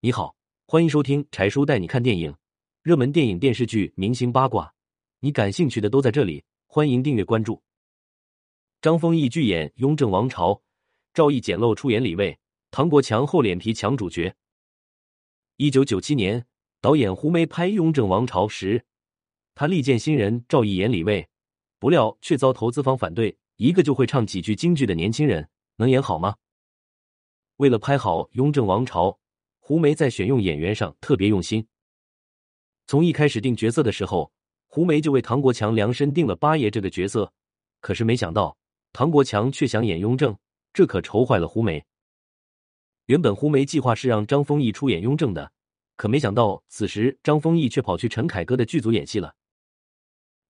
你好，欢迎收听柴叔带你看电影，热门电影、电视剧、明星八卦，你感兴趣的都在这里。欢迎订阅关注。张丰毅拒演《雍正王朝》，赵毅简陋出演李卫，唐国强厚脸皮抢主角。一九九七年，导演胡梅拍《雍正王朝》时，他力荐新人赵毅演李卫，不料却遭投资方反对。一个就会唱几句京剧的年轻人，能演好吗？为了拍好《雍正王朝》，胡梅在选用演员上特别用心。从一开始定角色的时候，胡梅就为唐国强量身定了八爷这个角色。可是没想到，唐国强却想演雍正，这可愁坏了胡梅。原本胡梅计划是让张丰毅出演雍正的，可没想到此时张丰毅却跑去陈凯歌的剧组演戏了。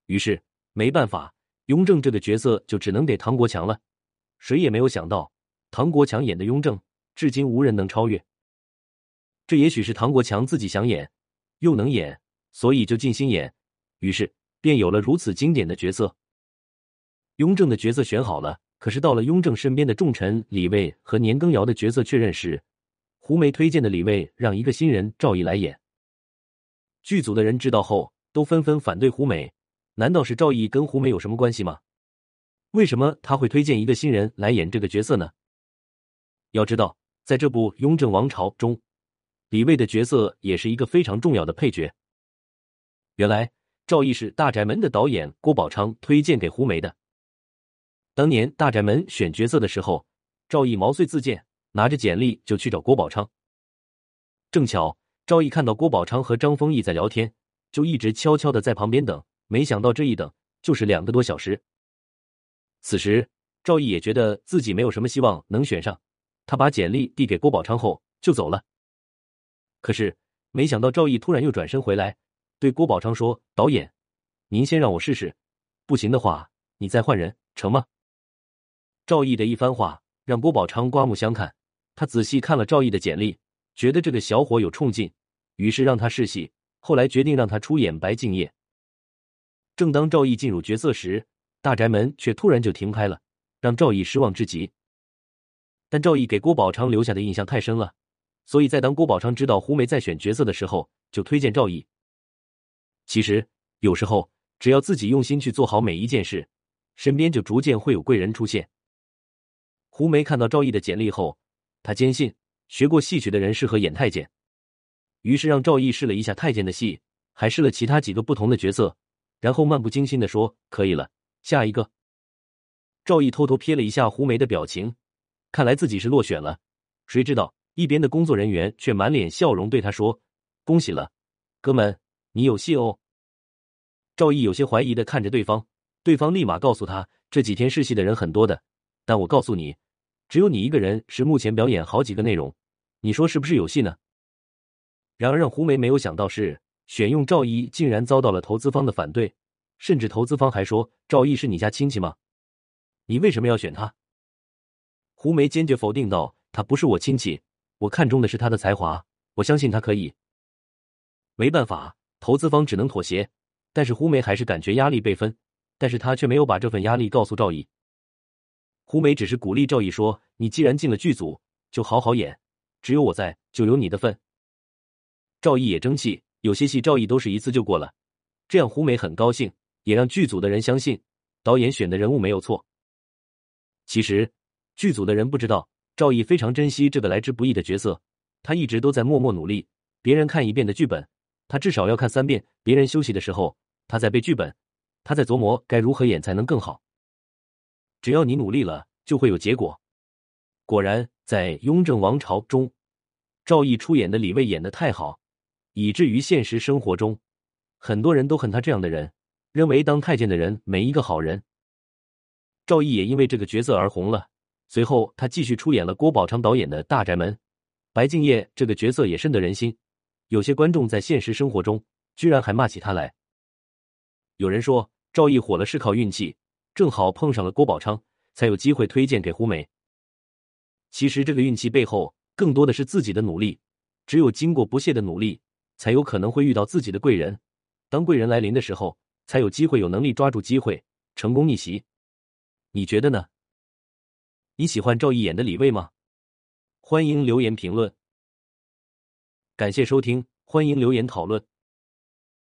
于是没办法。雍正这个角色就只能给唐国强了，谁也没有想到，唐国强演的雍正，至今无人能超越。这也许是唐国强自己想演，又能演，所以就尽心演，于是便有了如此经典的角色。雍正的角色选好了，可是到了雍正身边的重臣李卫和年羹尧的角色确认时，胡梅推荐的李卫让一个新人赵毅来演。剧组的人知道后，都纷纷反对胡梅。难道是赵毅跟胡梅有什么关系吗？为什么他会推荐一个新人来演这个角色呢？要知道，在这部《雍正王朝》中，李卫的角色也是一个非常重要的配角。原来，赵毅是《大宅门》的导演郭宝昌推荐给胡梅的。当年《大宅门》选角色的时候，赵毅毛遂自荐，拿着简历就去找郭宝昌。正巧赵毅看到郭宝昌和张丰毅在聊天，就一直悄悄的在旁边等。没想到这一等就是两个多小时。此时赵毅也觉得自己没有什么希望能选上，他把简历递给郭宝昌后就走了。可是没想到赵毅突然又转身回来，对郭宝昌说：“导演，您先让我试试，不行的话你再换人，成吗？”赵毅的一番话让郭宝昌刮目相看，他仔细看了赵毅的简历，觉得这个小伙有冲劲，于是让他试戏。后来决定让他出演白敬业。正当赵毅进入角色时，大宅门却突然就停拍了，让赵毅失望至极。但赵毅给郭宝昌留下的印象太深了，所以在当郭宝昌知道胡梅在选角色的时候，就推荐赵毅。其实有时候，只要自己用心去做好每一件事，身边就逐渐会有贵人出现。胡梅看到赵毅的简历后，他坚信学过戏曲的人适合演太监，于是让赵毅试了一下太监的戏，还试了其他几个不同的角色。然后漫不经心的说：“可以了，下一个。”赵毅偷偷瞥了一下胡梅的表情，看来自己是落选了。谁知道一边的工作人员却满脸笑容对他说：“恭喜了，哥们，你有戏哦。”赵毅有些怀疑的看着对方，对方立马告诉他：“这几天试戏的人很多的，但我告诉你，只有你一个人是目前表演好几个内容，你说是不是有戏呢？”然而让胡梅没有想到是。选用赵毅竟然遭到了投资方的反对，甚至投资方还说：“赵毅是你家亲戚吗？你为什么要选他？”胡梅坚决否定道：“他不是我亲戚，我看中的是他的才华，我相信他可以。”没办法，投资方只能妥协，但是胡梅还是感觉压力倍分，但是他却没有把这份压力告诉赵毅。胡梅只是鼓励赵毅说：“你既然进了剧组，就好好演，只有我在，就有你的份。”赵毅也争气。有些戏赵毅都是一次就过了，这样胡梅很高兴，也让剧组的人相信导演选的人物没有错。其实剧组的人不知道赵毅非常珍惜这个来之不易的角色，他一直都在默默努力。别人看一遍的剧本，他至少要看三遍；别人休息的时候，他在背剧本，他在琢磨该如何演才能更好。只要你努力了，就会有结果。果然，在《雍正王朝》中，赵毅出演的李卫演的太好。以至于现实生活中，很多人都恨他这样的人，认为当太监的人没一个好人。赵毅也因为这个角色而红了。随后，他继续出演了郭宝昌导演的《大宅门》，白敬业这个角色也深得人心。有些观众在现实生活中居然还骂起他来。有人说赵毅火了是靠运气，正好碰上了郭宝昌，才有机会推荐给胡梅。其实这个运气背后更多的是自己的努力，只有经过不懈的努力。才有可能会遇到自己的贵人，当贵人来临的时候，才有机会有能力抓住机会，成功逆袭。你觉得呢？你喜欢赵毅演的李卫吗？欢迎留言评论。感谢收听，欢迎留言讨论。